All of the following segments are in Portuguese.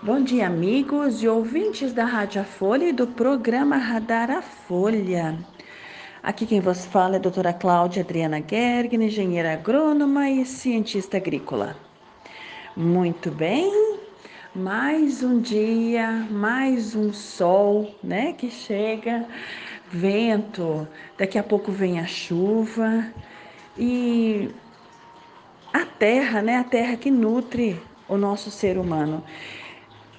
Bom dia, amigos e ouvintes da Rádio Folha e do programa Radar a Folha. Aqui quem vos fala é a doutora Cláudia Adriana Gergen, engenheira agrônoma e cientista agrícola. Muito bem, mais um dia, mais um sol, né, que chega, vento, daqui a pouco vem a chuva e a terra, né, a terra que nutre o nosso ser humano.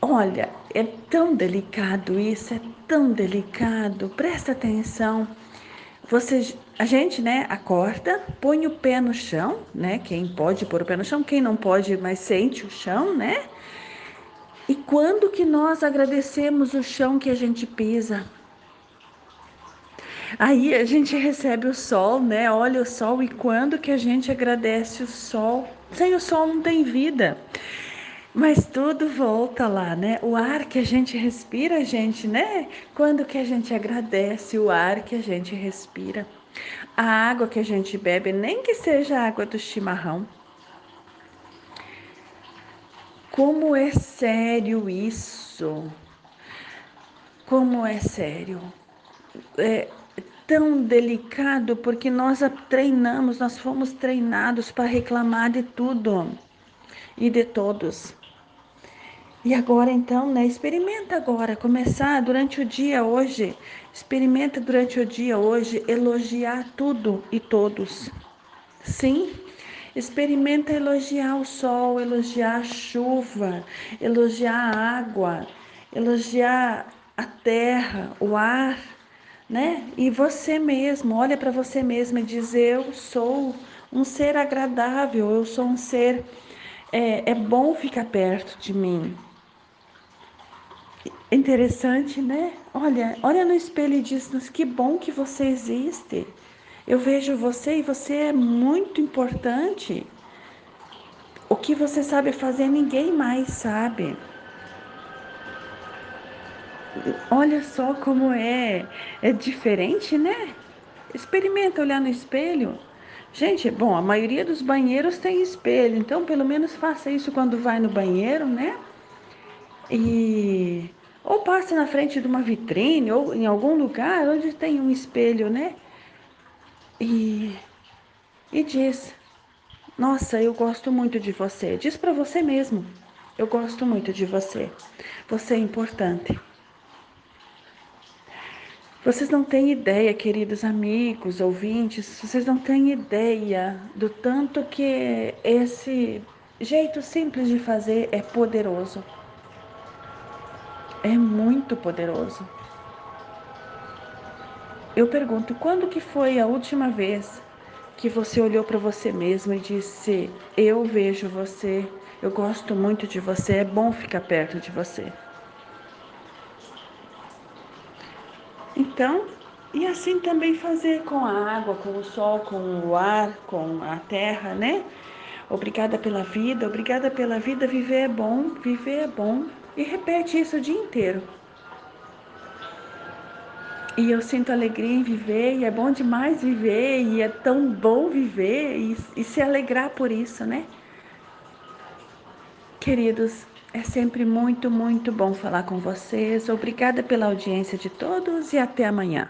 Olha, é tão delicado isso, é tão delicado. Presta atenção. Você, a gente, né, acorda, põe o pé no chão, né? Quem pode pôr o pé no chão, quem não pode, mas sente o chão, né? E quando que nós agradecemos o chão que a gente pisa? Aí a gente recebe o sol, né? Olha o sol e quando que a gente agradece o sol? Sem o sol não tem vida. Mas tudo volta lá, né? O ar que a gente respira, gente, né? Quando que a gente agradece o ar que a gente respira? A água que a gente bebe, nem que seja a água do chimarrão. Como é sério isso? Como é sério? É tão delicado porque nós treinamos, nós fomos treinados para reclamar de tudo e de todos. E agora então, né? Experimenta agora, começar durante o dia hoje. Experimenta durante o dia hoje elogiar tudo e todos. Sim, experimenta elogiar o sol, elogiar a chuva, elogiar a água, elogiar a terra, o ar, né? E você mesmo, olha para você mesmo e diz: Eu sou um ser agradável, eu sou um ser. É, é bom ficar perto de mim. Interessante, né? Olha, olha no espelho e diz: Mas que bom que você existe. Eu vejo você e você é muito importante. O que você sabe fazer, ninguém mais sabe. Olha só como é, é diferente, né? Experimenta olhar no espelho. Gente, bom, a maioria dos banheiros tem espelho, então pelo menos faça isso quando vai no banheiro, né? E ou passe na frente de uma vitrine ou em algum lugar onde tem um espelho, né? E, e diz: Nossa, eu gosto muito de você. Diz para você mesmo: Eu gosto muito de você. Você é importante. Vocês não têm ideia, queridos amigos, ouvintes, vocês não têm ideia do tanto que esse jeito simples de fazer é poderoso é muito poderoso. Eu pergunto, quando que foi a última vez que você olhou para você mesmo e disse: "Eu vejo você, eu gosto muito de você, é bom ficar perto de você"? Então, e assim também fazer com a água, com o sol, com o ar, com a terra, né? Obrigada pela vida, obrigada pela vida. Viver é bom, viver é bom. E repete isso o dia inteiro. E eu sinto alegria em viver, e é bom demais viver, e é tão bom viver e, e se alegrar por isso, né? Queridos, é sempre muito, muito bom falar com vocês. Obrigada pela audiência de todos e até amanhã.